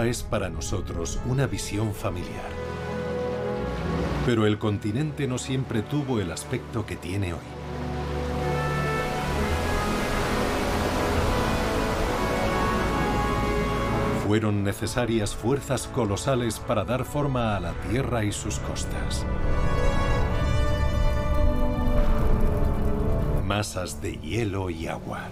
Es para nosotros una visión familiar. Pero el continente no siempre tuvo el aspecto que tiene hoy. Fueron necesarias fuerzas colosales para dar forma a la Tierra y sus costas. Masas de hielo y agua.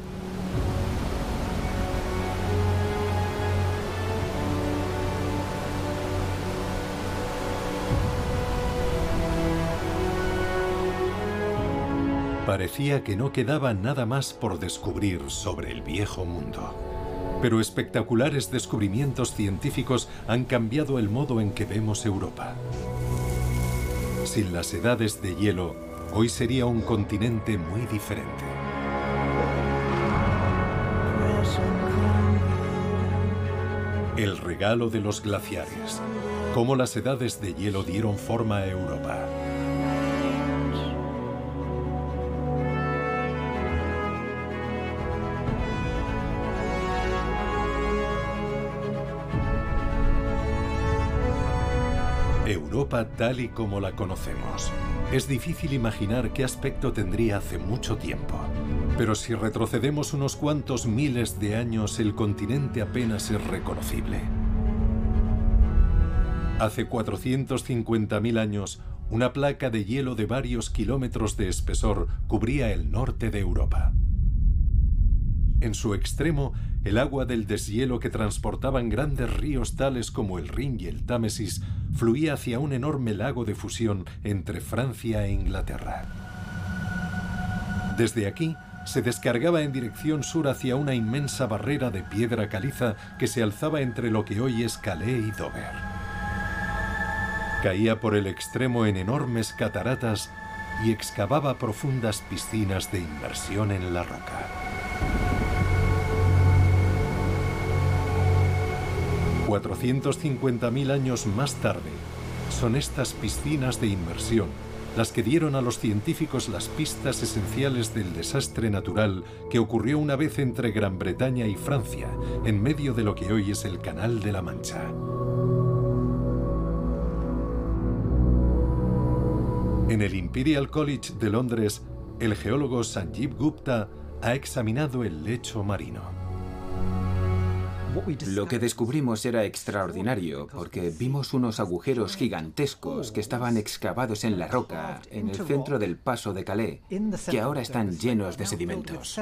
Parecía que no quedaba nada más por descubrir sobre el viejo mundo. Pero espectaculares descubrimientos científicos han cambiado el modo en que vemos Europa. Sin las edades de hielo, hoy sería un continente muy diferente. El regalo de los glaciares. Cómo las edades de hielo dieron forma a Europa. Tal y como la conocemos. Es difícil imaginar qué aspecto tendría hace mucho tiempo. Pero si retrocedemos unos cuantos miles de años, el continente apenas es reconocible. Hace 450.000 años, una placa de hielo de varios kilómetros de espesor cubría el norte de Europa. En su extremo, el agua del deshielo que transportaban grandes ríos tales como el Rin y el Támesis fluía hacia un enorme lago de fusión entre Francia e Inglaterra. Desde aquí, se descargaba en dirección sur hacia una inmensa barrera de piedra caliza que se alzaba entre lo que hoy es Calais y Dover. Caía por el extremo en enormes cataratas y excavaba profundas piscinas de inmersión en la roca. 450.000 años más tarde, son estas piscinas de inmersión las que dieron a los científicos las pistas esenciales del desastre natural que ocurrió una vez entre Gran Bretaña y Francia, en medio de lo que hoy es el Canal de la Mancha. En el Imperial College de Londres, el geólogo Sanjeev Gupta ha examinado el lecho marino. Lo que descubrimos era extraordinario porque vimos unos agujeros gigantescos que estaban excavados en la roca en el centro del paso de Calais, que ahora están llenos de sedimentos.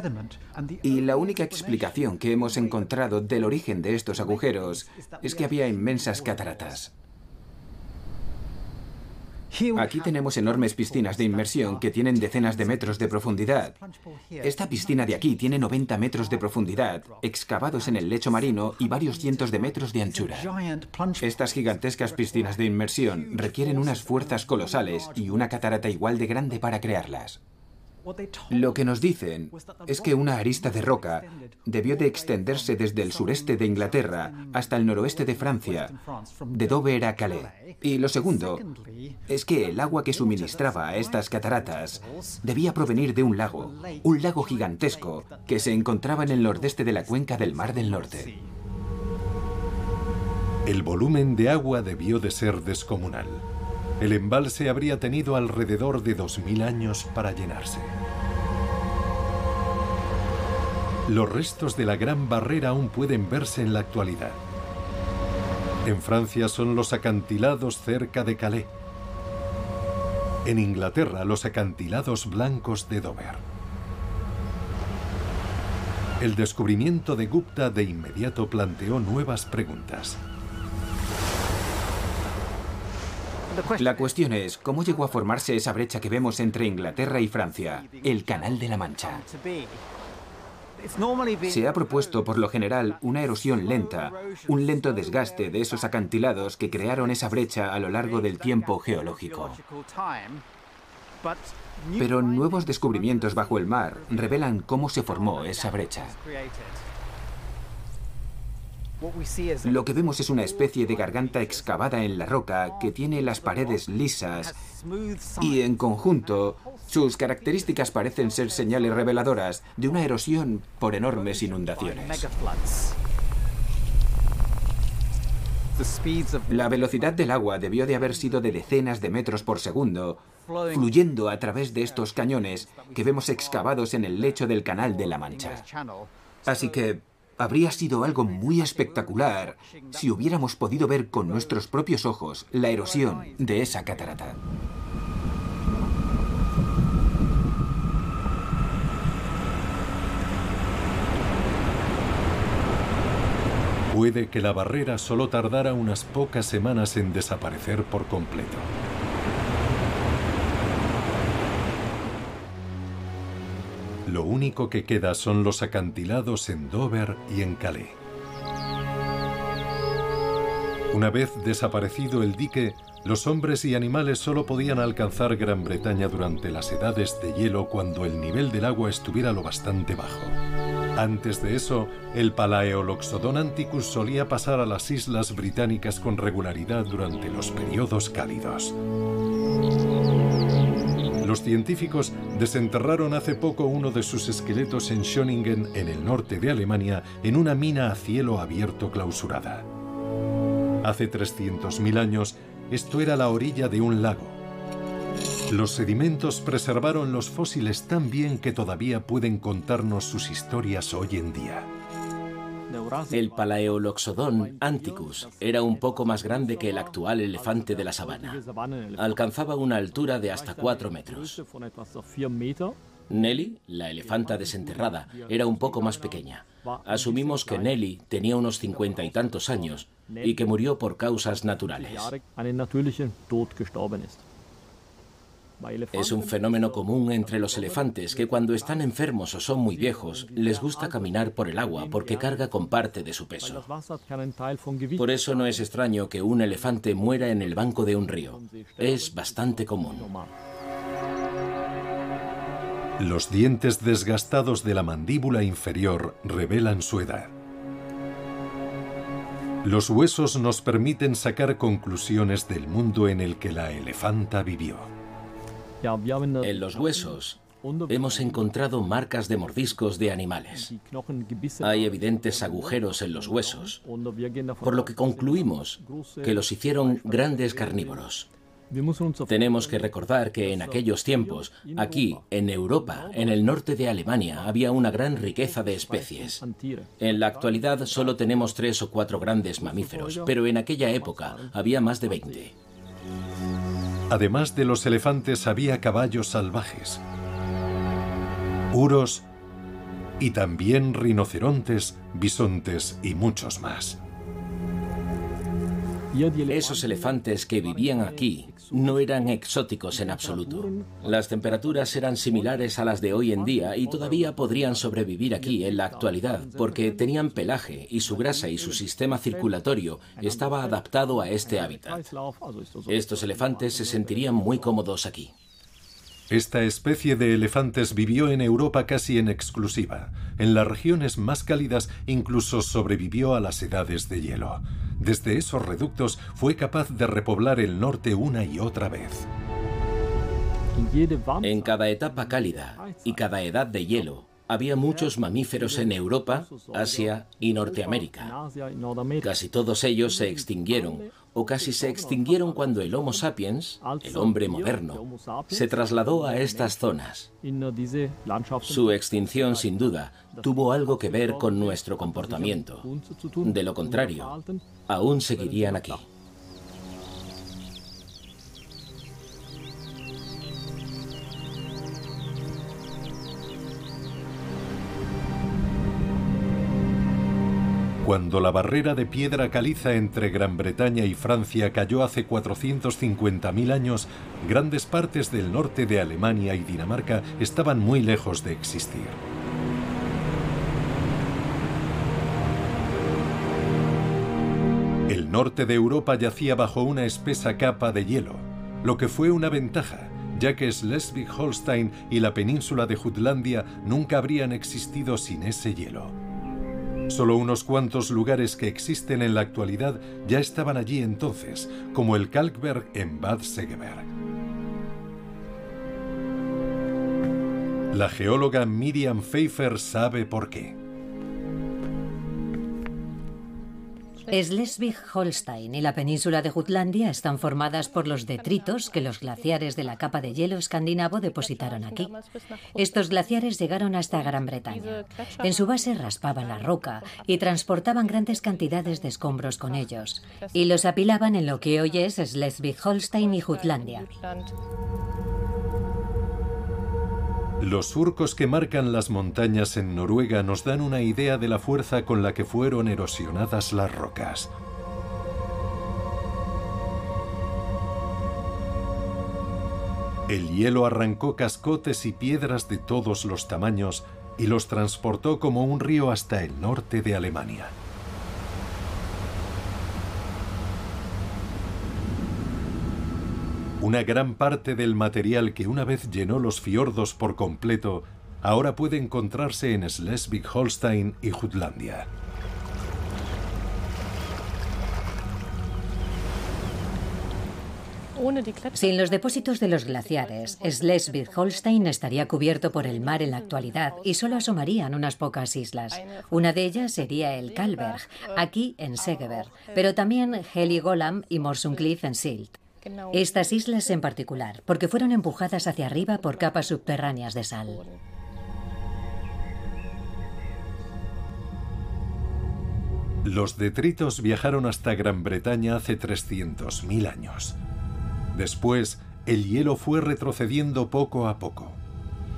Y la única explicación que hemos encontrado del origen de estos agujeros es que había inmensas cataratas. Aquí tenemos enormes piscinas de inmersión que tienen decenas de metros de profundidad. Esta piscina de aquí tiene 90 metros de profundidad, excavados en el lecho marino y varios cientos de metros de anchura. Estas gigantescas piscinas de inmersión requieren unas fuerzas colosales y una catarata igual de grande para crearlas. Lo que nos dicen es que una arista de roca debió de extenderse desde el sureste de Inglaterra hasta el noroeste de Francia, de Dover a Calais. Y lo segundo es que el agua que suministraba a estas cataratas debía provenir de un lago, un lago gigantesco que se encontraba en el nordeste de la cuenca del Mar del Norte. El volumen de agua debió de ser descomunal. El embalse habría tenido alrededor de 2.000 años para llenarse. Los restos de la Gran Barrera aún pueden verse en la actualidad. En Francia son los acantilados cerca de Calais. En Inglaterra los acantilados blancos de Dover. El descubrimiento de Gupta de inmediato planteó nuevas preguntas. La cuestión es, ¿cómo llegó a formarse esa brecha que vemos entre Inglaterra y Francia, el Canal de la Mancha? Se ha propuesto por lo general una erosión lenta, un lento desgaste de esos acantilados que crearon esa brecha a lo largo del tiempo geológico. Pero nuevos descubrimientos bajo el mar revelan cómo se formó esa brecha. Lo que vemos es una especie de garganta excavada en la roca que tiene las paredes lisas y en conjunto sus características parecen ser señales reveladoras de una erosión por enormes inundaciones. La velocidad del agua debió de haber sido de decenas de metros por segundo, fluyendo a través de estos cañones que vemos excavados en el lecho del Canal de la Mancha. Así que habría sido algo muy espectacular si hubiéramos podido ver con nuestros propios ojos la erosión de esa catarata. Puede que la barrera solo tardara unas pocas semanas en desaparecer por completo. Lo único que queda son los acantilados en Dover y en Calais. Una vez desaparecido el dique, los hombres y animales solo podían alcanzar Gran Bretaña durante las edades de hielo cuando el nivel del agua estuviera lo bastante bajo. Antes de eso, el Palaeoloxodon anticus solía pasar a las islas británicas con regularidad durante los periodos cálidos. Los científicos desenterraron hace poco uno de sus esqueletos en Schöningen, en el norte de Alemania, en una mina a cielo abierto clausurada. Hace 300.000 años, esto era la orilla de un lago. Los sedimentos preservaron los fósiles tan bien que todavía pueden contarnos sus historias hoy en día. El Palaeoloxodon anticus era un poco más grande que el actual elefante de la sabana. Alcanzaba una altura de hasta 4 metros. Nelly, la elefanta desenterrada, era un poco más pequeña. Asumimos que Nelly tenía unos cincuenta y tantos años y que murió por causas naturales. Es un fenómeno común entre los elefantes que cuando están enfermos o son muy viejos les gusta caminar por el agua porque carga con parte de su peso. Por eso no es extraño que un elefante muera en el banco de un río. Es bastante común. Los dientes desgastados de la mandíbula inferior revelan su edad. Los huesos nos permiten sacar conclusiones del mundo en el que la elefanta vivió. En los huesos hemos encontrado marcas de mordiscos de animales. Hay evidentes agujeros en los huesos, por lo que concluimos que los hicieron grandes carnívoros. Tenemos que recordar que en aquellos tiempos, aquí, en Europa, en el norte de Alemania, había una gran riqueza de especies. En la actualidad solo tenemos tres o cuatro grandes mamíferos, pero en aquella época había más de 20. Además de los elefantes había caballos salvajes, uros y también rinocerontes, bisontes y muchos más. Esos elefantes que vivían aquí no eran exóticos en absoluto. Las temperaturas eran similares a las de hoy en día y todavía podrían sobrevivir aquí en la actualidad porque tenían pelaje y su grasa y su sistema circulatorio estaba adaptado a este hábitat. Estos elefantes se sentirían muy cómodos aquí. Esta especie de elefantes vivió en Europa casi en exclusiva. En las regiones más cálidas incluso sobrevivió a las edades de hielo. Desde esos reductos fue capaz de repoblar el norte una y otra vez. En cada etapa cálida y cada edad de hielo, había muchos mamíferos en Europa, Asia y Norteamérica. Casi todos ellos se extinguieron o casi se extinguieron cuando el Homo sapiens, el hombre moderno, se trasladó a estas zonas. Su extinción, sin duda, tuvo algo que ver con nuestro comportamiento. De lo contrario, aún seguirían aquí. Cuando la barrera de piedra caliza entre Gran Bretaña y Francia cayó hace 450.000 años, grandes partes del norte de Alemania y Dinamarca estaban muy lejos de existir. Norte de Europa yacía bajo una espesa capa de hielo, lo que fue una ventaja, ya que Schleswig-Holstein y la península de Jutlandia nunca habrían existido sin ese hielo. Solo unos cuantos lugares que existen en la actualidad ya estaban allí entonces, como el Kalkberg en Bad Segeberg. La geóloga Miriam Pfeiffer sabe por qué. Schleswig-Holstein y la península de Jutlandia están formadas por los detritos que los glaciares de la capa de hielo escandinavo depositaron aquí. Estos glaciares llegaron hasta Gran Bretaña. En su base raspaban la roca y transportaban grandes cantidades de escombros con ellos y los apilaban en lo que hoy es Schleswig-Holstein y Jutlandia. Los surcos que marcan las montañas en Noruega nos dan una idea de la fuerza con la que fueron erosionadas las rocas. El hielo arrancó cascotes y piedras de todos los tamaños y los transportó como un río hasta el norte de Alemania. Una gran parte del material que una vez llenó los fiordos por completo ahora puede encontrarse en Schleswig-Holstein y Jutlandia. Sin los depósitos de los glaciares, Schleswig-Holstein estaría cubierto por el mar en la actualidad y solo asomarían unas pocas islas. Una de ellas sería el Kalberg, aquí en Segeberg, pero también Heligoland y Morsungklif en Silt. Estas islas en particular, porque fueron empujadas hacia arriba por capas subterráneas de sal. Los detritos viajaron hasta Gran Bretaña hace 300.000 años. Después, el hielo fue retrocediendo poco a poco.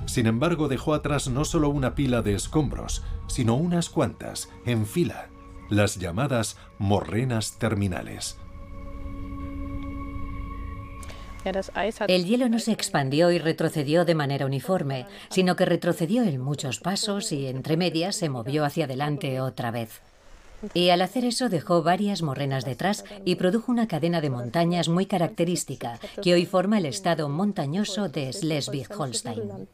Sin embargo, dejó atrás no solo una pila de escombros, sino unas cuantas, en fila, las llamadas morrenas terminales. El hielo no se expandió y retrocedió de manera uniforme, sino que retrocedió en muchos pasos y entre medias se movió hacia adelante otra vez. Y al hacer eso dejó varias morrenas detrás y produjo una cadena de montañas muy característica que hoy forma el estado montañoso de Schleswig-Holstein.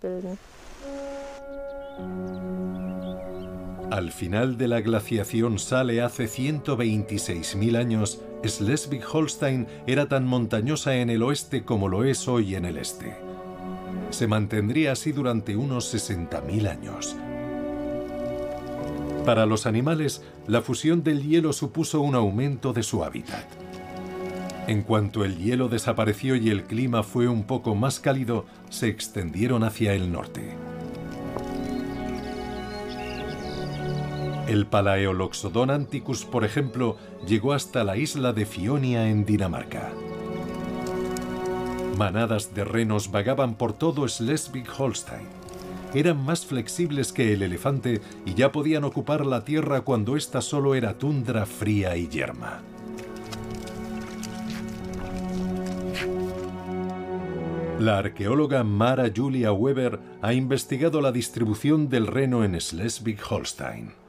Al final de la glaciación Sale hace 126.000 años, Schleswig-Holstein era tan montañosa en el oeste como lo es hoy en el este. Se mantendría así durante unos 60.000 años. Para los animales, la fusión del hielo supuso un aumento de su hábitat. En cuanto el hielo desapareció y el clima fue un poco más cálido, se extendieron hacia el norte. El Palaeoloxodon anticus, por ejemplo, llegó hasta la isla de Fionia en Dinamarca. Manadas de renos vagaban por todo Schleswig-Holstein. Eran más flexibles que el elefante y ya podían ocupar la tierra cuando ésta solo era tundra fría y yerma. La arqueóloga Mara Julia Weber ha investigado la distribución del reno en Schleswig-Holstein.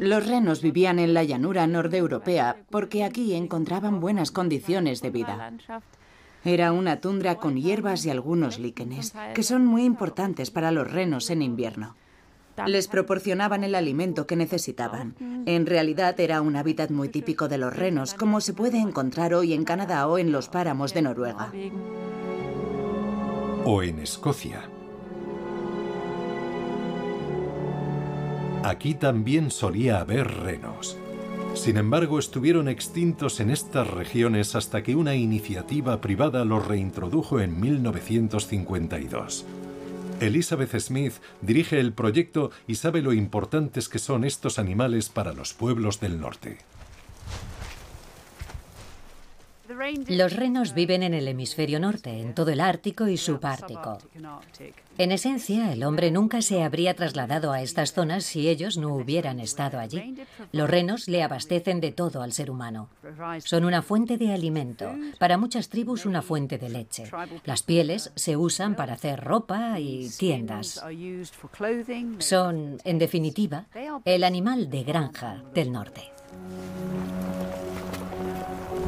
Los renos vivían en la llanura nordeuropea porque aquí encontraban buenas condiciones de vida. Era una tundra con hierbas y algunos líquenes, que son muy importantes para los renos en invierno. Les proporcionaban el alimento que necesitaban. En realidad era un hábitat muy típico de los renos, como se puede encontrar hoy en Canadá o en los páramos de Noruega. O en Escocia. Aquí también solía haber renos. Sin embargo, estuvieron extintos en estas regiones hasta que una iniciativa privada los reintrodujo en 1952. Elizabeth Smith dirige el proyecto y sabe lo importantes que son estos animales para los pueblos del norte. Los renos viven en el hemisferio norte, en todo el Ártico y subártico. En esencia, el hombre nunca se habría trasladado a estas zonas si ellos no hubieran estado allí. Los renos le abastecen de todo al ser humano. Son una fuente de alimento, para muchas tribus una fuente de leche. Las pieles se usan para hacer ropa y tiendas. Son, en definitiva, el animal de granja del norte.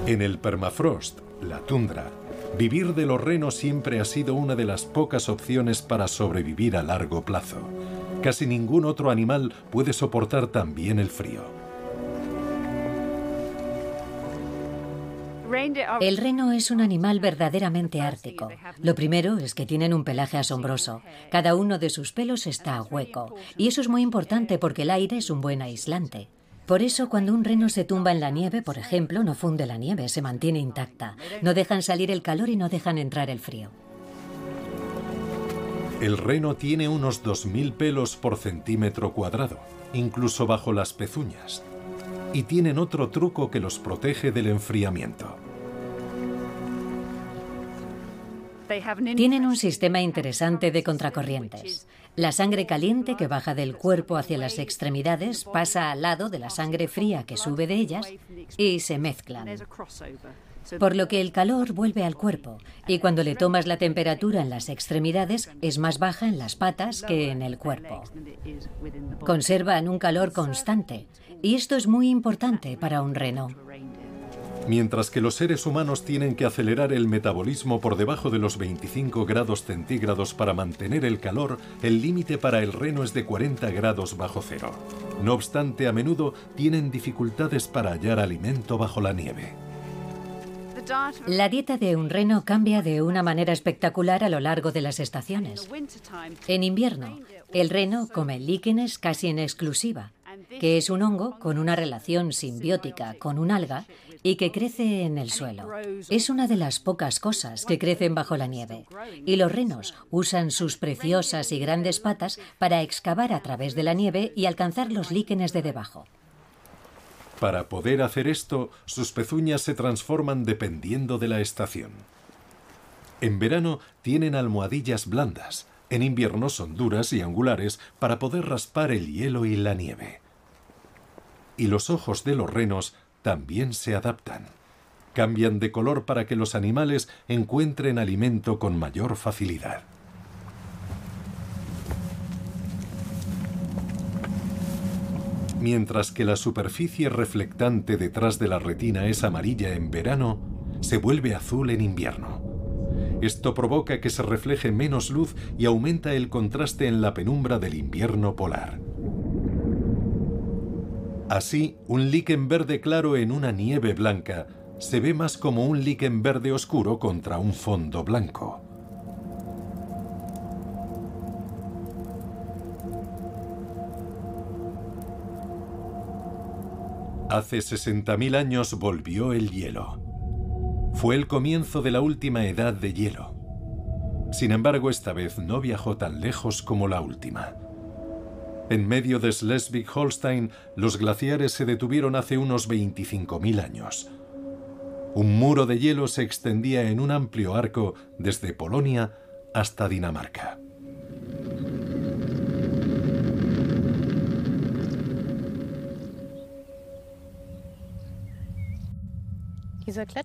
En el permafrost, la tundra, vivir de los renos siempre ha sido una de las pocas opciones para sobrevivir a largo plazo. Casi ningún otro animal puede soportar tan bien el frío. El reno es un animal verdaderamente ártico. Lo primero es que tienen un pelaje asombroso. Cada uno de sus pelos está hueco. Y eso es muy importante porque el aire es un buen aislante. Por eso cuando un reno se tumba en la nieve, por ejemplo, no funde la nieve, se mantiene intacta. No dejan salir el calor y no dejan entrar el frío. El reno tiene unos 2.000 pelos por centímetro cuadrado, incluso bajo las pezuñas. Y tienen otro truco que los protege del enfriamiento. Tienen un sistema interesante de contracorrientes. La sangre caliente que baja del cuerpo hacia las extremidades pasa al lado de la sangre fría que sube de ellas y se mezclan. Por lo que el calor vuelve al cuerpo y cuando le tomas la temperatura en las extremidades es más baja en las patas que en el cuerpo. Conservan un calor constante y esto es muy importante para un reno. Mientras que los seres humanos tienen que acelerar el metabolismo por debajo de los 25 grados centígrados para mantener el calor, el límite para el reno es de 40 grados bajo cero. No obstante, a menudo tienen dificultades para hallar alimento bajo la nieve. La dieta de un reno cambia de una manera espectacular a lo largo de las estaciones. En invierno, el reno come líquenes casi en exclusiva, que es un hongo con una relación simbiótica con un alga y que crece en el suelo. Es una de las pocas cosas que crecen bajo la nieve. Y los renos usan sus preciosas y grandes patas para excavar a través de la nieve y alcanzar los líquenes de debajo. Para poder hacer esto, sus pezuñas se transforman dependiendo de la estación. En verano tienen almohadillas blandas, en invierno son duras y angulares para poder raspar el hielo y la nieve. Y los ojos de los renos también se adaptan. Cambian de color para que los animales encuentren alimento con mayor facilidad. Mientras que la superficie reflectante detrás de la retina es amarilla en verano, se vuelve azul en invierno. Esto provoca que se refleje menos luz y aumenta el contraste en la penumbra del invierno polar. Así, un líquen verde claro en una nieve blanca se ve más como un líquen verde oscuro contra un fondo blanco. Hace 60.000 años volvió el hielo. Fue el comienzo de la última edad de hielo. Sin embargo, esta vez no viajó tan lejos como la última. En medio de Schleswig-Holstein, los glaciares se detuvieron hace unos 25.000 años. Un muro de hielo se extendía en un amplio arco desde Polonia hasta Dinamarca.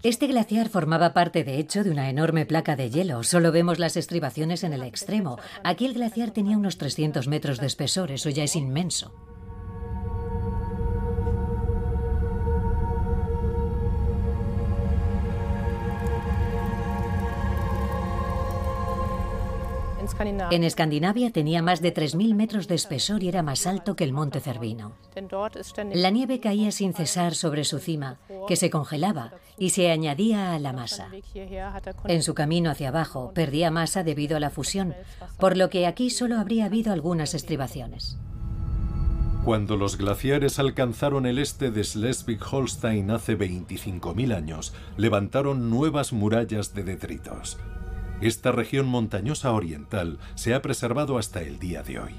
Este glaciar formaba parte, de hecho, de una enorme placa de hielo. Solo vemos las estribaciones en el extremo. Aquí el glaciar tenía unos 300 metros de espesor, eso ya es inmenso. En Escandinavia tenía más de 3.000 metros de espesor y era más alto que el monte Cervino. La nieve caía sin cesar sobre su cima, que se congelaba y se añadía a la masa. En su camino hacia abajo perdía masa debido a la fusión, por lo que aquí solo habría habido algunas estribaciones. Cuando los glaciares alcanzaron el este de Schleswig-Holstein hace 25.000 años, levantaron nuevas murallas de detritos. Esta región montañosa oriental se ha preservado hasta el día de hoy.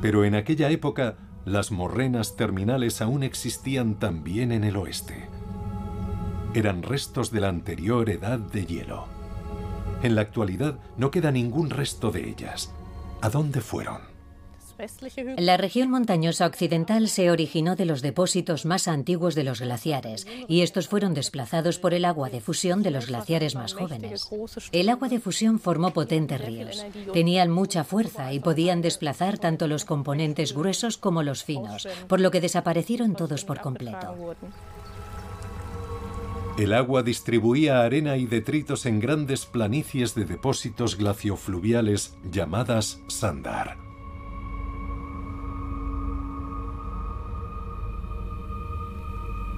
Pero en aquella época, las morrenas terminales aún existían también en el oeste. Eran restos de la anterior edad de hielo. En la actualidad no queda ningún resto de ellas. ¿A dónde fueron? La región montañosa occidental se originó de los depósitos más antiguos de los glaciares y estos fueron desplazados por el agua de fusión de los glaciares más jóvenes. El agua de fusión formó potentes ríos. Tenían mucha fuerza y podían desplazar tanto los componentes gruesos como los finos, por lo que desaparecieron todos por completo. El agua distribuía arena y detritos en grandes planicies de depósitos glaciofluviales llamadas sandar.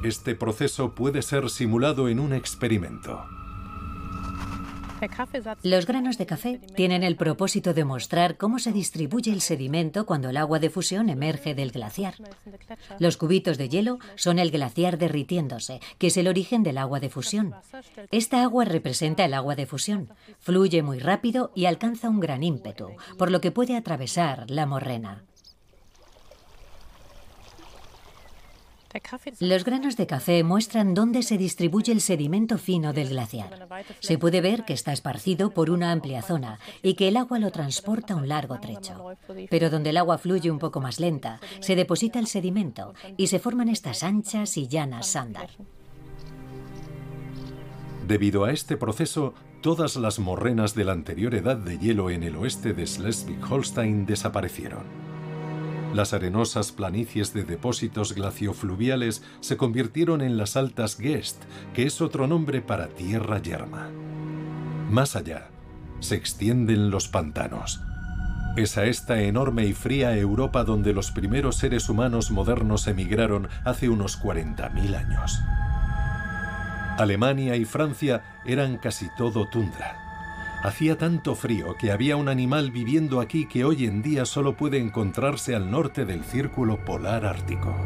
Este proceso puede ser simulado en un experimento. Los granos de café tienen el propósito de mostrar cómo se distribuye el sedimento cuando el agua de fusión emerge del glaciar. Los cubitos de hielo son el glaciar derritiéndose, que es el origen del agua de fusión. Esta agua representa el agua de fusión. Fluye muy rápido y alcanza un gran ímpetu, por lo que puede atravesar la morrena. Los granos de café muestran dónde se distribuye el sedimento fino del glaciar. Se puede ver que está esparcido por una amplia zona y que el agua lo transporta un largo trecho. Pero donde el agua fluye un poco más lenta, se deposita el sedimento y se forman estas anchas y llanas sándar. Debido a este proceso, todas las morrenas de la anterior edad de hielo en el oeste de Schleswig-Holstein desaparecieron. Las arenosas planicies de depósitos glaciofluviales se convirtieron en las altas Gest, que es otro nombre para tierra yerma. Más allá, se extienden los pantanos. Es a esta enorme y fría Europa donde los primeros seres humanos modernos emigraron hace unos 40.000 años. Alemania y Francia eran casi todo tundra. Hacía tanto frío que había un animal viviendo aquí que hoy en día solo puede encontrarse al norte del círculo polar ártico.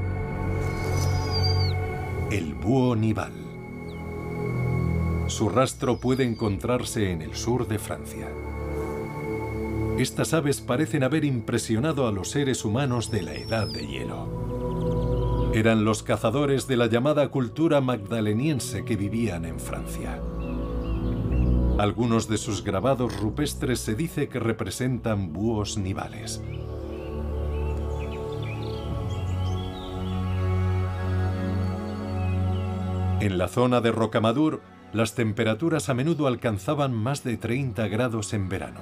El búho nival. Su rastro puede encontrarse en el sur de Francia. Estas aves parecen haber impresionado a los seres humanos de la edad de hielo. Eran los cazadores de la llamada cultura magdaleniense que vivían en Francia. Algunos de sus grabados rupestres se dice que representan búhos nivales. En la zona de Rocamadur, las temperaturas a menudo alcanzaban más de 30 grados en verano.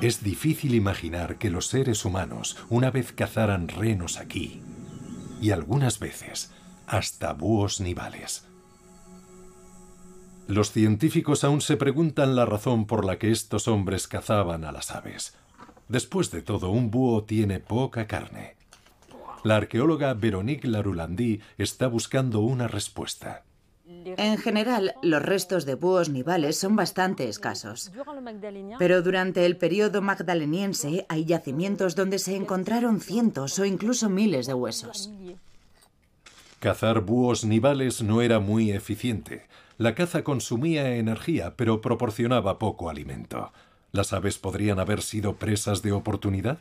Es difícil imaginar que los seres humanos una vez cazaran renos aquí, y algunas veces hasta búhos nivales. Los científicos aún se preguntan la razón por la que estos hombres cazaban a las aves. Después de todo, un búho tiene poca carne. La arqueóloga Veronique Laroulandy está buscando una respuesta. En general, los restos de búhos nivales son bastante escasos. Pero durante el periodo magdaleniense hay yacimientos donde se encontraron cientos o incluso miles de huesos. Cazar búhos nivales no era muy eficiente. La caza consumía energía, pero proporcionaba poco alimento. ¿Las aves podrían haber sido presas de oportunidad?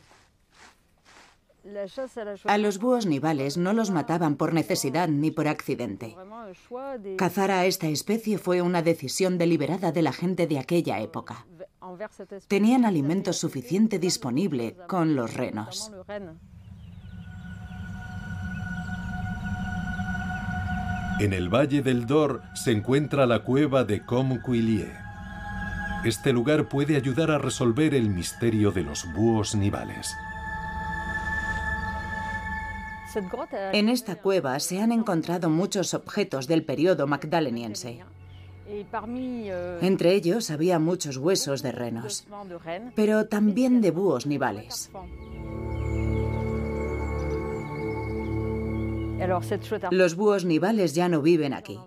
A los búhos nivales no los mataban por necesidad ni por accidente. Cazar a esta especie fue una decisión deliberada de la gente de aquella época. Tenían alimento suficiente disponible con los renos. En el Valle del Dor se encuentra la cueva de Comquilier. Este lugar puede ayudar a resolver el misterio de los búhos nivales. En esta cueva se han encontrado muchos objetos del periodo magdaleniense. Entre ellos había muchos huesos de renos, pero también de búhos nivales. Los búhos nivales ya no viven aquí.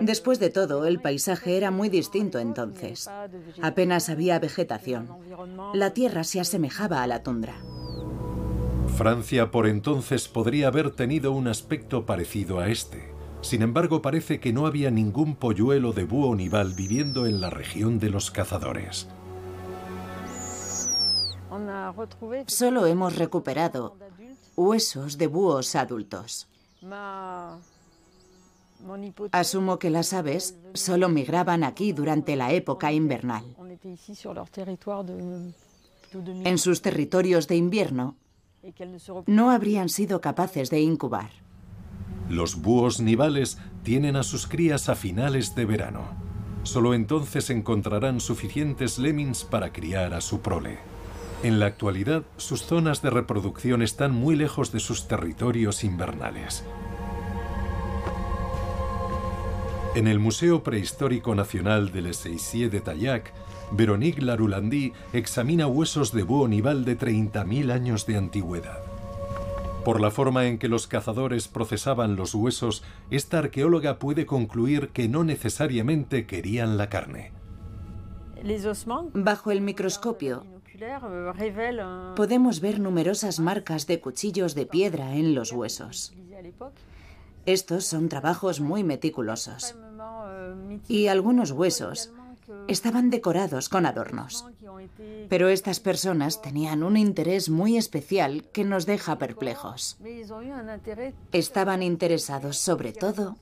Después de todo, el paisaje era muy distinto entonces. Apenas había vegetación. La tierra se asemejaba a la tundra. Francia por entonces podría haber tenido un aspecto parecido a este. Sin embargo, parece que no había ningún polluelo de búho nival viviendo en la región de los cazadores. Solo hemos recuperado huesos de búhos adultos. Asumo que las aves solo migraban aquí durante la época invernal. En sus territorios de invierno, no habrían sido capaces de incubar. Los búhos nivales tienen a sus crías a finales de verano. Solo entonces encontrarán suficientes lemmings para criar a su prole. En la actualidad, sus zonas de reproducción están muy lejos de sus territorios invernales. En el Museo Prehistórico Nacional de Les de Tayac, Veronique Laroulandy examina huesos de búho nival de 30.000 años de antigüedad. Por la forma en que los cazadores procesaban los huesos, esta arqueóloga puede concluir que no necesariamente querían la carne. Bajo el microscopio, podemos ver numerosas marcas de cuchillos de piedra en los huesos. Estos son trabajos muy meticulosos. Y algunos huesos estaban decorados con adornos. Pero estas personas tenían un interés muy especial que nos deja perplejos. Estaban interesados sobre todo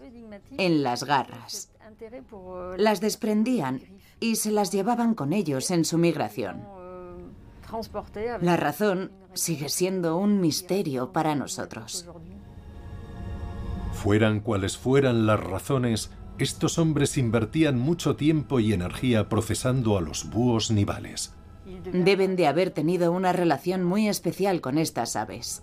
en las garras. Las desprendían y se las llevaban con ellos en su migración. La razón sigue siendo un misterio para nosotros. Fueran cuales fueran las razones, estos hombres invertían mucho tiempo y energía procesando a los búhos nivales. Deben de haber tenido una relación muy especial con estas aves.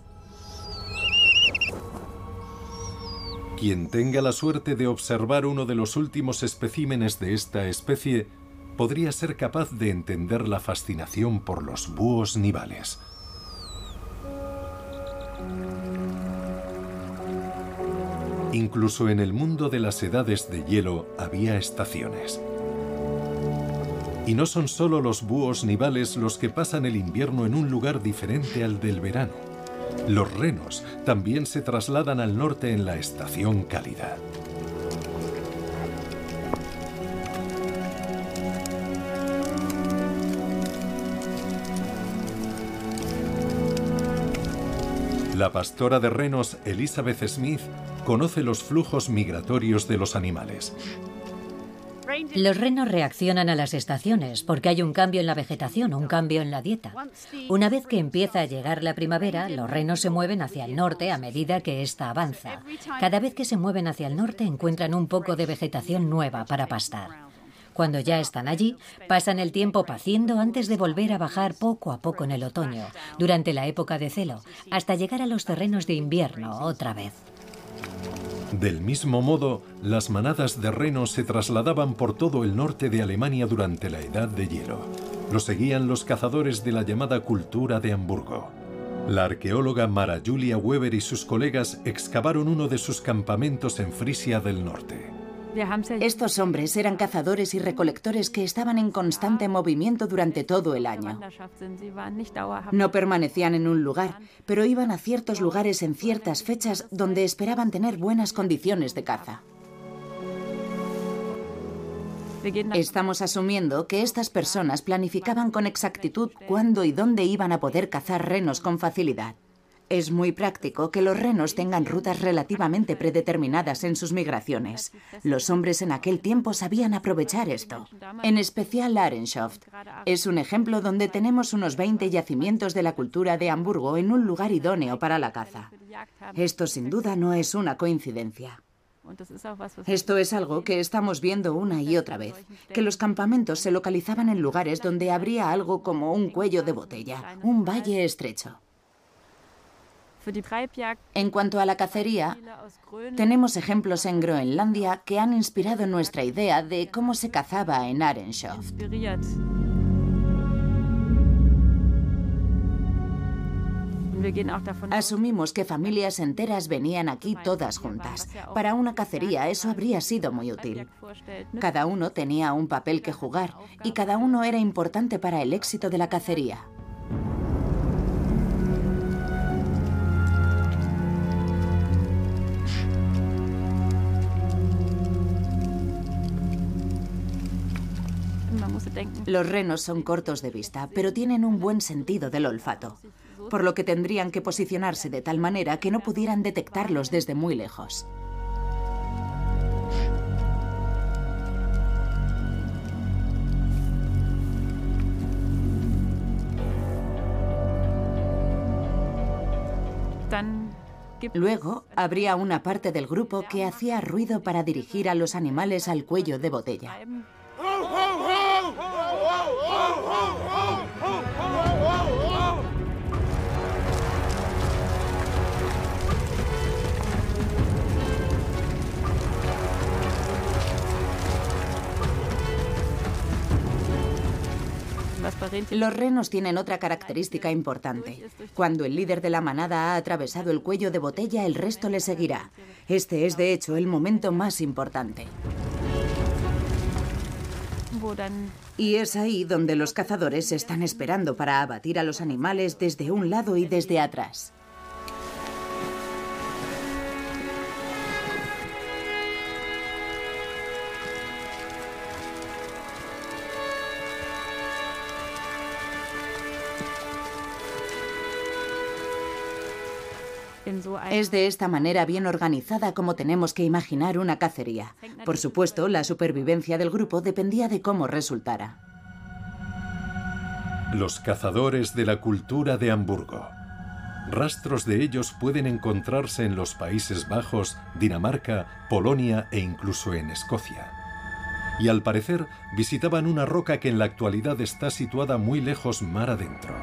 Quien tenga la suerte de observar uno de los últimos especímenes de esta especie podría ser capaz de entender la fascinación por los búhos nivales. Incluso en el mundo de las edades de hielo había estaciones. Y no son solo los búhos nivales los que pasan el invierno en un lugar diferente al del verano. Los renos también se trasladan al norte en la estación cálida. La pastora de renos Elizabeth Smith conoce los flujos migratorios de los animales. Los renos reaccionan a las estaciones porque hay un cambio en la vegetación, un cambio en la dieta. Una vez que empieza a llegar la primavera, los renos se mueven hacia el norte a medida que ésta avanza. Cada vez que se mueven hacia el norte encuentran un poco de vegetación nueva para pastar. Cuando ya están allí, pasan el tiempo paciendo antes de volver a bajar poco a poco en el otoño, durante la época de celo, hasta llegar a los terrenos de invierno otra vez. Del mismo modo, las manadas de renos se trasladaban por todo el norte de Alemania durante la Edad de Hielo. Lo seguían los cazadores de la llamada cultura de Hamburgo. La arqueóloga Mara Julia Weber y sus colegas excavaron uno de sus campamentos en Frisia del Norte. Estos hombres eran cazadores y recolectores que estaban en constante movimiento durante todo el año. No permanecían en un lugar, pero iban a ciertos lugares en ciertas fechas donde esperaban tener buenas condiciones de caza. Estamos asumiendo que estas personas planificaban con exactitud cuándo y dónde iban a poder cazar renos con facilidad. Es muy práctico que los renos tengan rutas relativamente predeterminadas en sus migraciones. Los hombres en aquel tiempo sabían aprovechar esto. En especial Arenshoft. Es un ejemplo donde tenemos unos 20 yacimientos de la cultura de Hamburgo en un lugar idóneo para la caza. Esto sin duda no es una coincidencia. Esto es algo que estamos viendo una y otra vez, que los campamentos se localizaban en lugares donde habría algo como un cuello de botella, un valle estrecho. En cuanto a la cacería, tenemos ejemplos en Groenlandia que han inspirado nuestra idea de cómo se cazaba en Arenshoft. Asumimos que familias enteras venían aquí todas juntas. Para una cacería eso habría sido muy útil. Cada uno tenía un papel que jugar y cada uno era importante para el éxito de la cacería. Los renos son cortos de vista, pero tienen un buen sentido del olfato, por lo que tendrían que posicionarse de tal manera que no pudieran detectarlos desde muy lejos. Luego, habría una parte del grupo que hacía ruido para dirigir a los animales al cuello de botella. Los renos tienen otra característica importante. Cuando el líder de la manada ha atravesado el cuello de botella, el resto le seguirá. Este es, de hecho, el momento más importante. Y es ahí donde los cazadores están esperando para abatir a los animales desde un lado y desde atrás. Es de esta manera bien organizada como tenemos que imaginar una cacería. Por supuesto, la supervivencia del grupo dependía de cómo resultara. Los cazadores de la cultura de Hamburgo. Rastros de ellos pueden encontrarse en los Países Bajos, Dinamarca, Polonia e incluso en Escocia. Y al parecer visitaban una roca que en la actualidad está situada muy lejos mar adentro.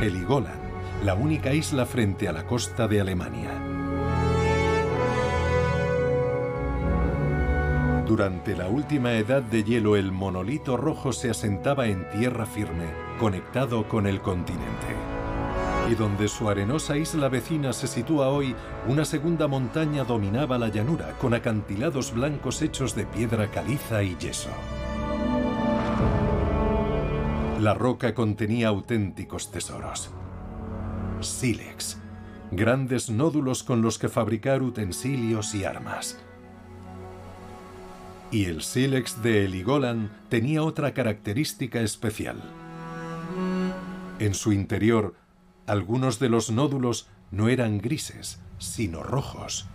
Heligoland la única isla frente a la costa de Alemania. Durante la última edad de hielo el monolito rojo se asentaba en tierra firme, conectado con el continente. Y donde su arenosa isla vecina se sitúa hoy, una segunda montaña dominaba la llanura, con acantilados blancos hechos de piedra caliza y yeso. La roca contenía auténticos tesoros sílex, grandes nódulos con los que fabricar utensilios y armas. Y el sílex de Heligoland tenía otra característica especial. En su interior, algunos de los nódulos no eran grises, sino rojos.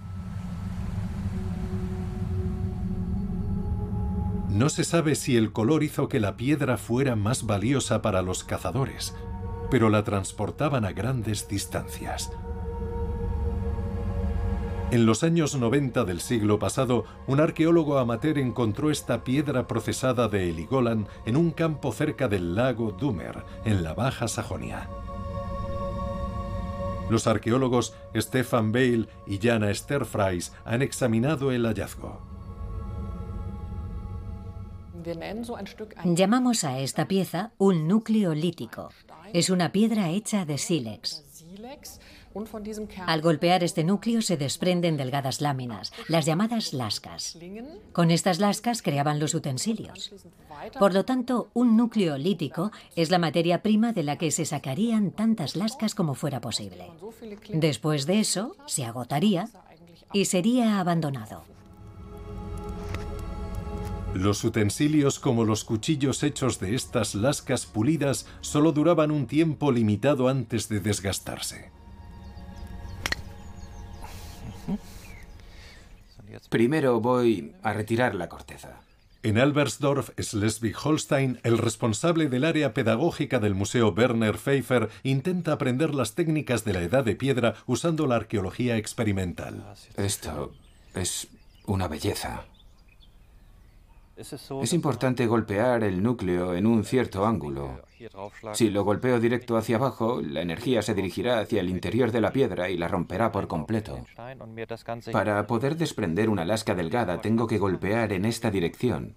No se sabe si el color hizo que la piedra fuera más valiosa para los cazadores, pero la transportaban a grandes distancias. En los años 90 del siglo pasado, un arqueólogo amateur encontró esta piedra procesada de Heligoland en un campo cerca del lago Dumer, en la Baja Sajonia. Los arqueólogos Stefan Bale y Jana Sterfreis han examinado el hallazgo. Llamamos a esta pieza un núcleo lítico. Es una piedra hecha de sílex. Al golpear este núcleo se desprenden delgadas láminas, las llamadas lascas. Con estas lascas creaban los utensilios. Por lo tanto, un núcleo lítico es la materia prima de la que se sacarían tantas lascas como fuera posible. Después de eso, se agotaría y sería abandonado. Los utensilios como los cuchillos hechos de estas lascas pulidas solo duraban un tiempo limitado antes de desgastarse. Primero voy a retirar la corteza. En Albersdorf, Schleswig-Holstein, el responsable del área pedagógica del Museo Werner Pfeiffer intenta aprender las técnicas de la edad de piedra usando la arqueología experimental. Esto es una belleza. Es importante golpear el núcleo en un cierto ángulo. Si lo golpeo directo hacia abajo, la energía se dirigirá hacia el interior de la piedra y la romperá por completo. Para poder desprender una lasca delgada tengo que golpear en esta dirección.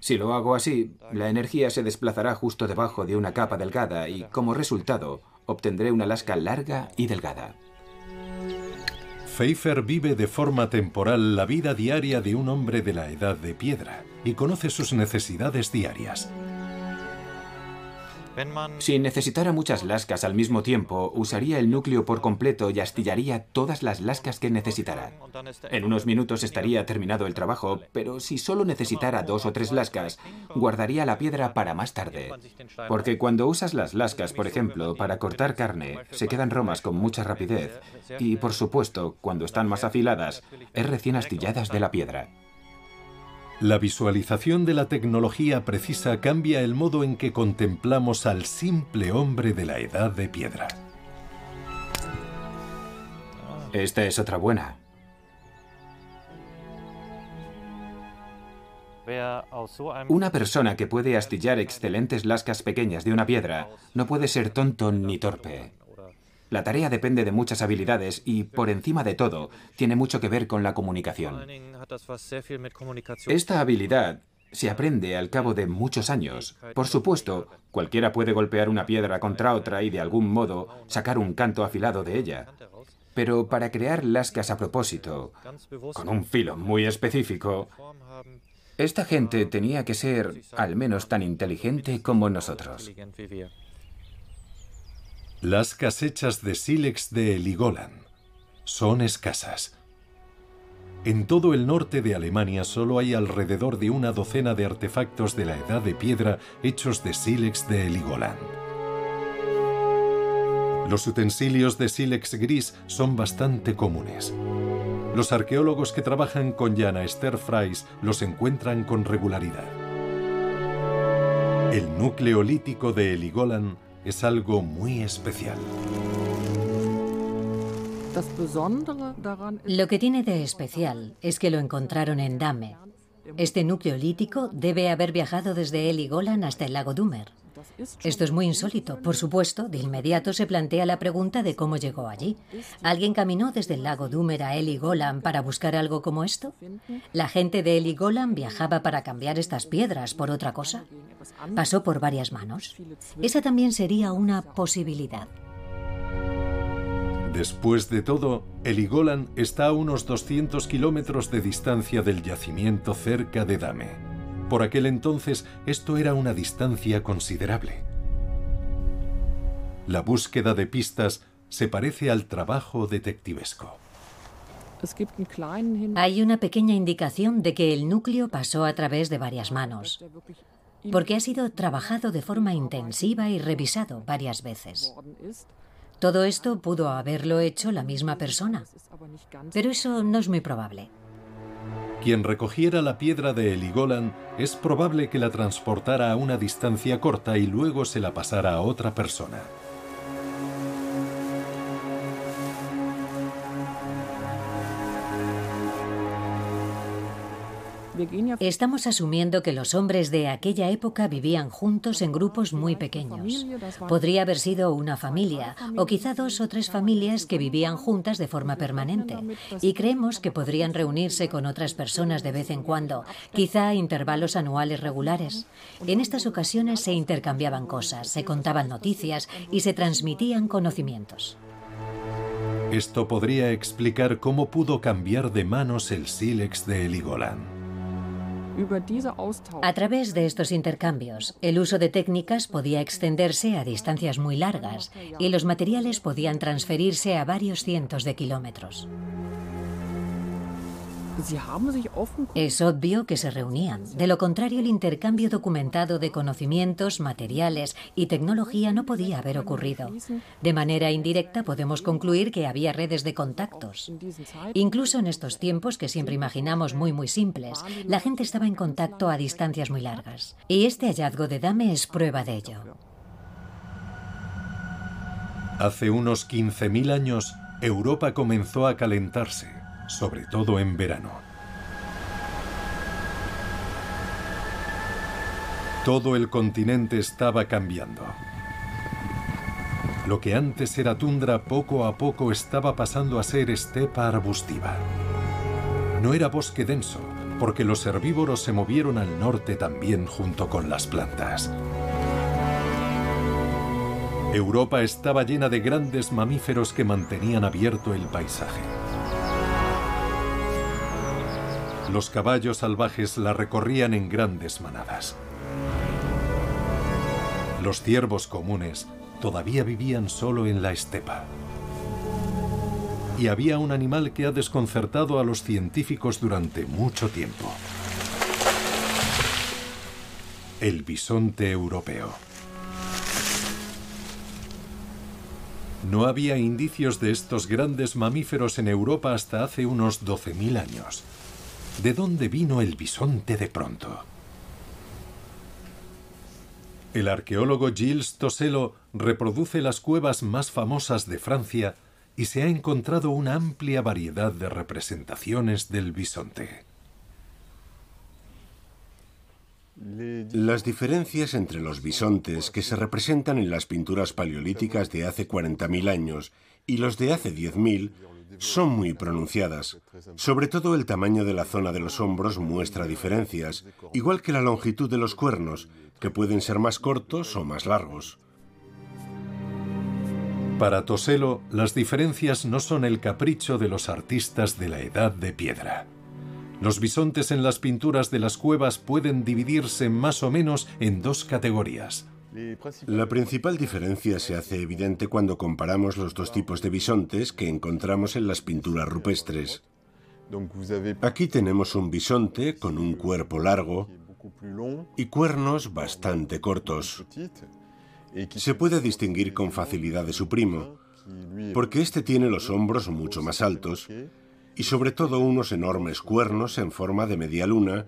Si lo hago así, la energía se desplazará justo debajo de una capa delgada y, como resultado, obtendré una lasca larga y delgada. Pfeiffer vive de forma temporal la vida diaria de un hombre de la edad de piedra y conoce sus necesidades diarias. Si necesitara muchas lascas al mismo tiempo, usaría el núcleo por completo y astillaría todas las lascas que necesitara. En unos minutos estaría terminado el trabajo, pero si solo necesitara dos o tres lascas, guardaría la piedra para más tarde. Porque cuando usas las lascas, por ejemplo, para cortar carne, se quedan romas con mucha rapidez y, por supuesto, cuando están más afiladas, es recién astilladas de la piedra. La visualización de la tecnología precisa cambia el modo en que contemplamos al simple hombre de la edad de piedra. Esta es otra buena. Una persona que puede astillar excelentes lascas pequeñas de una piedra no puede ser tonto ni torpe. La tarea depende de muchas habilidades y, por encima de todo, tiene mucho que ver con la comunicación. Esta habilidad se aprende al cabo de muchos años. Por supuesto, cualquiera puede golpear una piedra contra otra y de algún modo sacar un canto afilado de ella. Pero para crear lascas a propósito, con un filo muy específico, esta gente tenía que ser al menos tan inteligente como nosotros. Las casechas de sílex de Heligoland son escasas. En todo el norte de Alemania solo hay alrededor de una docena de artefactos de la edad de piedra hechos de sílex de Heligoland. Los utensilios de sílex gris son bastante comunes. Los arqueólogos que trabajan con Jana Esther Fries los encuentran con regularidad. El núcleo lítico de Heligoland es algo muy especial. Lo que tiene de especial es que lo encontraron en Dame. Este núcleo lítico debe haber viajado desde Heligoland hasta el lago Dumer. Esto es muy insólito. Por supuesto, de inmediato se plantea la pregunta de cómo llegó allí. ¿Alguien caminó desde el lago Dúmer a Heligoland para buscar algo como esto? ¿La gente de Heligoland viajaba para cambiar estas piedras por otra cosa? ¿Pasó por varias manos? Esa también sería una posibilidad. Después de todo, Heligoland está a unos 200 kilómetros de distancia del yacimiento cerca de Dame. Por aquel entonces esto era una distancia considerable. La búsqueda de pistas se parece al trabajo detectivesco. Hay una pequeña indicación de que el núcleo pasó a través de varias manos, porque ha sido trabajado de forma intensiva y revisado varias veces. Todo esto pudo haberlo hecho la misma persona, pero eso no es muy probable. Quien recogiera la piedra de Heligoland es probable que la transportara a una distancia corta y luego se la pasara a otra persona. Estamos asumiendo que los hombres de aquella época vivían juntos en grupos muy pequeños. Podría haber sido una familia o quizá dos o tres familias que vivían juntas de forma permanente. Y creemos que podrían reunirse con otras personas de vez en cuando, quizá a intervalos anuales regulares. En estas ocasiones se intercambiaban cosas, se contaban noticias y se transmitían conocimientos. Esto podría explicar cómo pudo cambiar de manos el sílex de Heligoland. A través de estos intercambios, el uso de técnicas podía extenderse a distancias muy largas y los materiales podían transferirse a varios cientos de kilómetros. Es obvio que se reunían. De lo contrario, el intercambio documentado de conocimientos, materiales y tecnología no podía haber ocurrido. De manera indirecta podemos concluir que había redes de contactos. Incluso en estos tiempos que siempre imaginamos muy muy simples, la gente estaba en contacto a distancias muy largas. Y este hallazgo de Dame es prueba de ello. Hace unos 15.000 años, Europa comenzó a calentarse sobre todo en verano. Todo el continente estaba cambiando. Lo que antes era tundra poco a poco estaba pasando a ser estepa arbustiva. No era bosque denso, porque los herbívoros se movieron al norte también junto con las plantas. Europa estaba llena de grandes mamíferos que mantenían abierto el paisaje. Los caballos salvajes la recorrían en grandes manadas. Los ciervos comunes todavía vivían solo en la estepa. Y había un animal que ha desconcertado a los científicos durante mucho tiempo. El bisonte europeo. No había indicios de estos grandes mamíferos en Europa hasta hace unos 12.000 años. ¿De dónde vino el bisonte de pronto? El arqueólogo Gilles Toselo reproduce las cuevas más famosas de Francia y se ha encontrado una amplia variedad de representaciones del bisonte. Las diferencias entre los bisontes que se representan en las pinturas paleolíticas de hace 40.000 años y los de hace 10.000 son muy pronunciadas. Sobre todo el tamaño de la zona de los hombros muestra diferencias, igual que la longitud de los cuernos, que pueden ser más cortos o más largos. Para Toselo, las diferencias no son el capricho de los artistas de la Edad de Piedra. Los bisontes en las pinturas de las cuevas pueden dividirse más o menos en dos categorías. La principal diferencia se hace evidente cuando comparamos los dos tipos de bisontes que encontramos en las pinturas rupestres. Aquí tenemos un bisonte con un cuerpo largo y cuernos bastante cortos. Se puede distinguir con facilidad de su primo, porque este tiene los hombros mucho más altos y sobre todo unos enormes cuernos en forma de media luna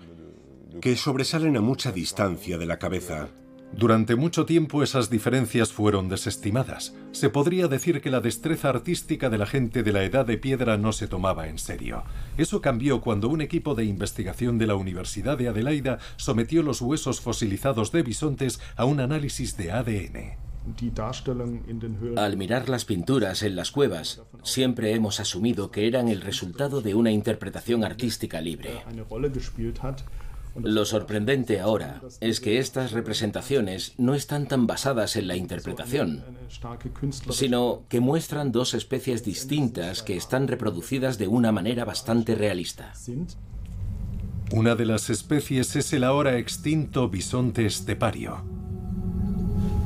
que sobresalen a mucha distancia de la cabeza. Durante mucho tiempo esas diferencias fueron desestimadas. Se podría decir que la destreza artística de la gente de la Edad de Piedra no se tomaba en serio. Eso cambió cuando un equipo de investigación de la Universidad de Adelaida sometió los huesos fosilizados de bisontes a un análisis de ADN. Al mirar las pinturas en las cuevas, siempre hemos asumido que eran el resultado de una interpretación artística libre. Lo sorprendente ahora es que estas representaciones no están tan basadas en la interpretación, sino que muestran dos especies distintas que están reproducidas de una manera bastante realista. Una de las especies es el ahora extinto bisonte estepario.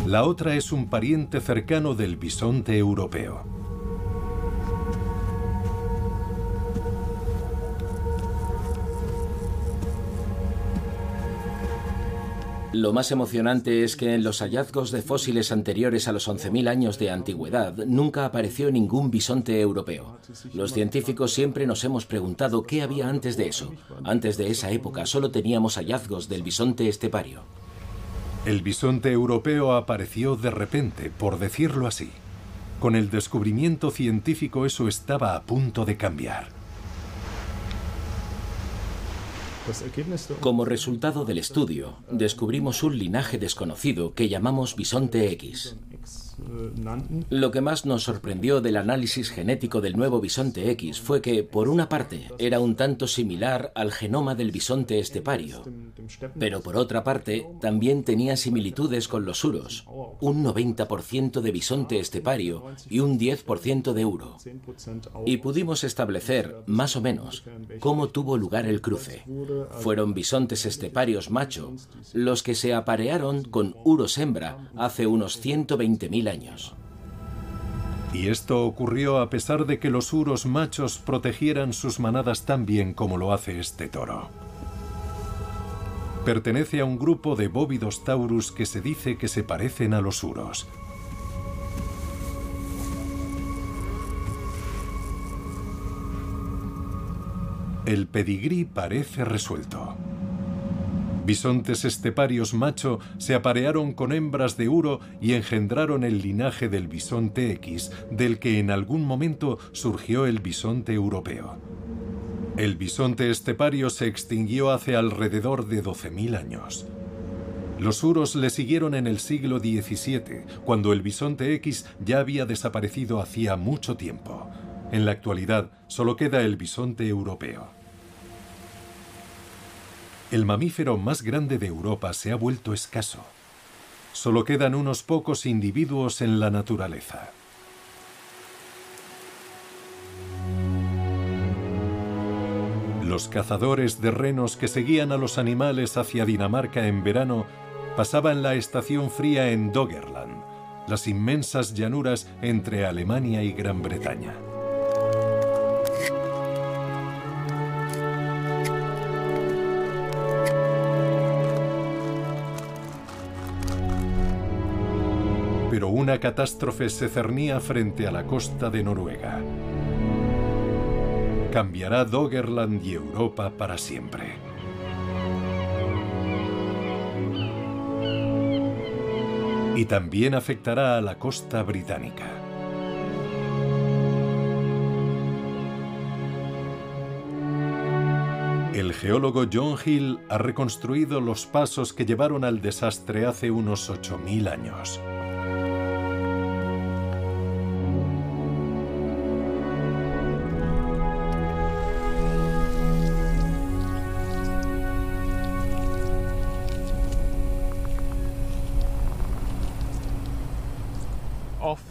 La otra es un pariente cercano del bisonte europeo. Lo más emocionante es que en los hallazgos de fósiles anteriores a los 11.000 años de antigüedad nunca apareció ningún bisonte europeo. Los científicos siempre nos hemos preguntado qué había antes de eso. Antes de esa época solo teníamos hallazgos del bisonte estepario. El bisonte europeo apareció de repente, por decirlo así. Con el descubrimiento científico eso estaba a punto de cambiar. Como resultado del estudio, descubrimos un linaje desconocido que llamamos bisonte X. Lo que más nos sorprendió del análisis genético del nuevo bisonte X fue que, por una parte, era un tanto similar al genoma del bisonte estepario, pero por otra parte, también tenía similitudes con los uros, un 90% de bisonte estepario y un 10% de uro. Y pudimos establecer, más o menos, cómo tuvo lugar el cruce. Fueron bisontes esteparios macho los que se aparearon con uros hembra hace unos 120.000 años. Y esto ocurrió a pesar de que los uros machos protegieran sus manadas tan bien como lo hace este toro. Pertenece a un grupo de bóvidos taurus que se dice que se parecen a los uros. El pedigrí parece resuelto. Bisontes esteparios macho se aparearon con hembras de uro y engendraron el linaje del bisonte X, del que en algún momento surgió el bisonte europeo. El bisonte estepario se extinguió hace alrededor de 12.000 años. Los uros le siguieron en el siglo XVII, cuando el bisonte X ya había desaparecido hacía mucho tiempo. En la actualidad solo queda el bisonte europeo. El mamífero más grande de Europa se ha vuelto escaso. Solo quedan unos pocos individuos en la naturaleza. Los cazadores de renos que seguían a los animales hacia Dinamarca en verano pasaban la estación fría en Doggerland, las inmensas llanuras entre Alemania y Gran Bretaña. Una catástrofe se cernía frente a la costa de Noruega. Cambiará Doggerland y Europa para siempre. Y también afectará a la costa británica. El geólogo John Hill ha reconstruido los pasos que llevaron al desastre hace unos 8.000 años.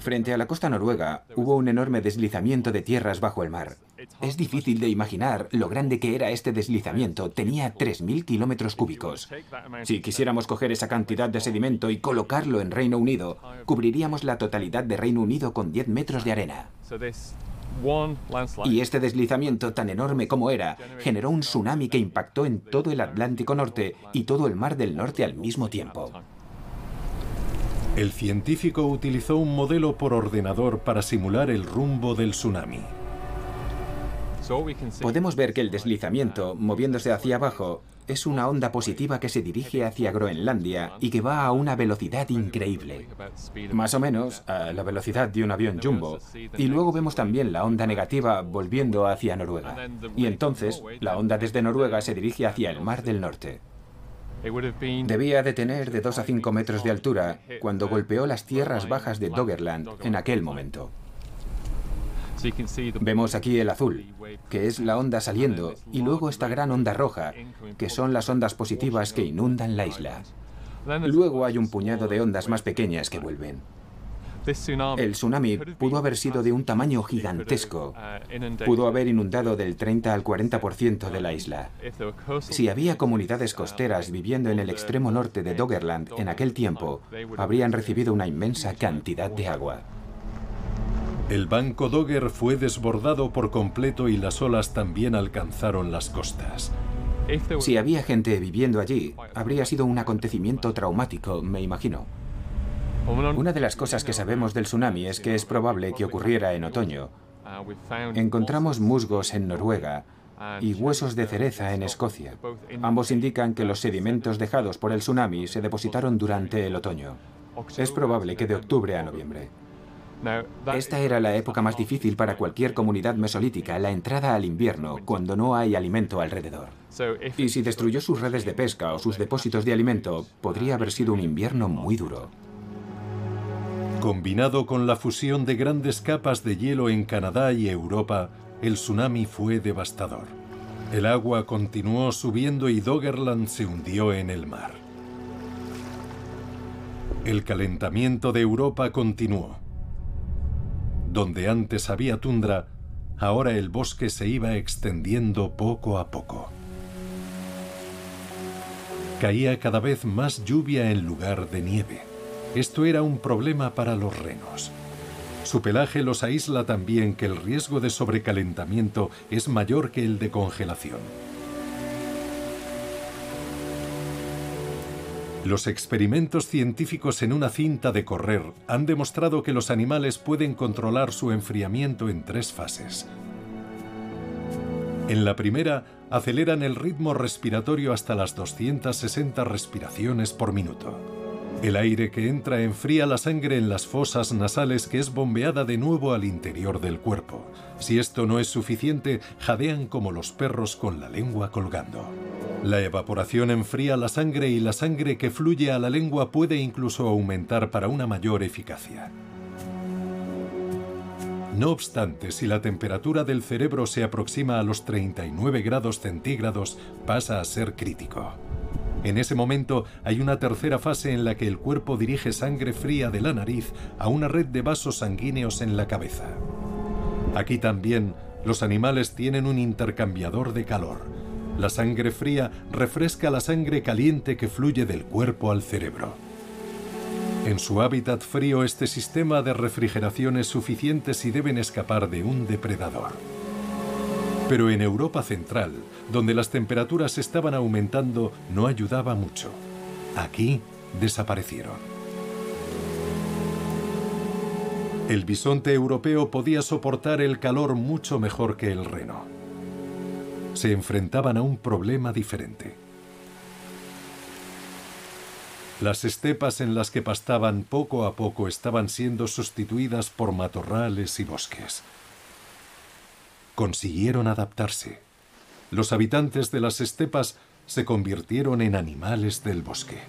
Frente a la costa noruega hubo un enorme deslizamiento de tierras bajo el mar. Es difícil de imaginar lo grande que era este deslizamiento. Tenía 3.000 kilómetros cúbicos. Si quisiéramos coger esa cantidad de sedimento y colocarlo en Reino Unido, cubriríamos la totalidad de Reino Unido con 10 metros de arena. Y este deslizamiento tan enorme como era, generó un tsunami que impactó en todo el Atlántico Norte y todo el Mar del Norte al mismo tiempo. El científico utilizó un modelo por ordenador para simular el rumbo del tsunami. Podemos ver que el deslizamiento, moviéndose hacia abajo, es una onda positiva que se dirige hacia Groenlandia y que va a una velocidad increíble. Más o menos a la velocidad de un avión jumbo. Y luego vemos también la onda negativa volviendo hacia Noruega. Y entonces la onda desde Noruega se dirige hacia el Mar del Norte. Debía de tener de 2 a 5 metros de altura cuando golpeó las tierras bajas de Doggerland en aquel momento. Vemos aquí el azul, que es la onda saliendo, y luego esta gran onda roja, que son las ondas positivas que inundan la isla. Luego hay un puñado de ondas más pequeñas que vuelven. El tsunami pudo haber sido de un tamaño gigantesco. Pudo haber inundado del 30 al 40% de la isla. Si había comunidades costeras viviendo en el extremo norte de Doggerland en aquel tiempo, habrían recibido una inmensa cantidad de agua. El banco Dogger fue desbordado por completo y las olas también alcanzaron las costas. Si había gente viviendo allí, habría sido un acontecimiento traumático, me imagino. Una de las cosas que sabemos del tsunami es que es probable que ocurriera en otoño. Encontramos musgos en Noruega y huesos de cereza en Escocia. Ambos indican que los sedimentos dejados por el tsunami se depositaron durante el otoño. Es probable que de octubre a noviembre. Esta era la época más difícil para cualquier comunidad mesolítica, la entrada al invierno, cuando no hay alimento alrededor. Y si destruyó sus redes de pesca o sus depósitos de alimento, podría haber sido un invierno muy duro. Combinado con la fusión de grandes capas de hielo en Canadá y Europa, el tsunami fue devastador. El agua continuó subiendo y Doggerland se hundió en el mar. El calentamiento de Europa continuó. Donde antes había tundra, ahora el bosque se iba extendiendo poco a poco. Caía cada vez más lluvia en lugar de nieve. Esto era un problema para los renos. Su pelaje los aísla también que el riesgo de sobrecalentamiento es mayor que el de congelación. Los experimentos científicos en una cinta de correr han demostrado que los animales pueden controlar su enfriamiento en tres fases. En la primera, aceleran el ritmo respiratorio hasta las 260 respiraciones por minuto. El aire que entra enfría la sangre en las fosas nasales que es bombeada de nuevo al interior del cuerpo. Si esto no es suficiente, jadean como los perros con la lengua colgando. La evaporación enfría la sangre y la sangre que fluye a la lengua puede incluso aumentar para una mayor eficacia. No obstante, si la temperatura del cerebro se aproxima a los 39 grados centígrados, pasa a ser crítico. En ese momento hay una tercera fase en la que el cuerpo dirige sangre fría de la nariz a una red de vasos sanguíneos en la cabeza. Aquí también los animales tienen un intercambiador de calor la sangre fría refresca la sangre caliente que fluye del cuerpo al cerebro. En su hábitat frío este sistema de refrigeración es suficiente si deben escapar de un depredador. Pero en Europa Central, donde las temperaturas estaban aumentando, no ayudaba mucho. Aquí desaparecieron. El bisonte europeo podía soportar el calor mucho mejor que el reno se enfrentaban a un problema diferente. Las estepas en las que pastaban poco a poco estaban siendo sustituidas por matorrales y bosques. Consiguieron adaptarse. Los habitantes de las estepas se convirtieron en animales del bosque.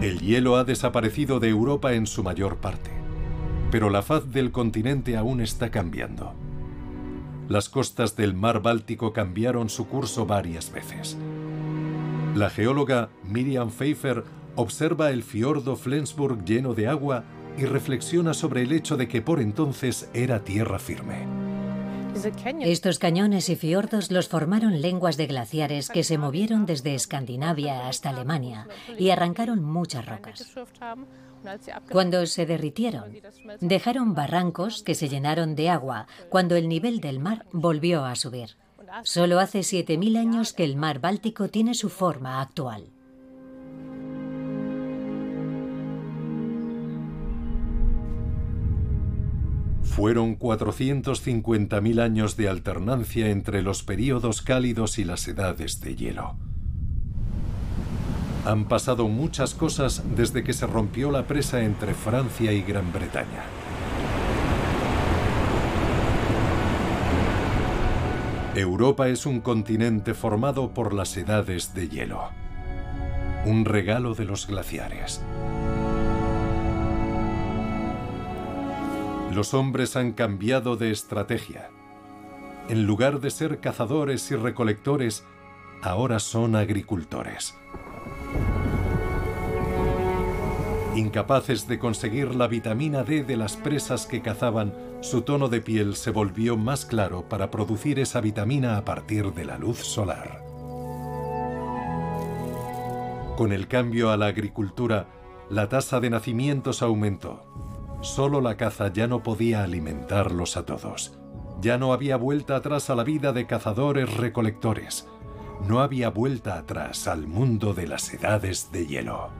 El hielo ha desaparecido de Europa en su mayor parte pero la faz del continente aún está cambiando. Las costas del mar Báltico cambiaron su curso varias veces. La geóloga Miriam Pfeiffer Observa el fiordo Flensburg lleno de agua y reflexiona sobre el hecho de que por entonces era tierra firme. Estos cañones y fiordos los formaron lenguas de glaciares que se movieron desde Escandinavia hasta Alemania y arrancaron muchas rocas. Cuando se derritieron, dejaron barrancos que se llenaron de agua cuando el nivel del mar volvió a subir. Solo hace 7.000 años que el mar Báltico tiene su forma actual. Fueron 450.000 años de alternancia entre los períodos cálidos y las edades de hielo. Han pasado muchas cosas desde que se rompió la presa entre Francia y Gran Bretaña. Europa es un continente formado por las edades de hielo. Un regalo de los glaciares. Los hombres han cambiado de estrategia. En lugar de ser cazadores y recolectores, ahora son agricultores. Incapaces de conseguir la vitamina D de las presas que cazaban, su tono de piel se volvió más claro para producir esa vitamina a partir de la luz solar. Con el cambio a la agricultura, la tasa de nacimientos aumentó. Solo la caza ya no podía alimentarlos a todos. Ya no había vuelta atrás a la vida de cazadores-recolectores. No había vuelta atrás al mundo de las edades de hielo.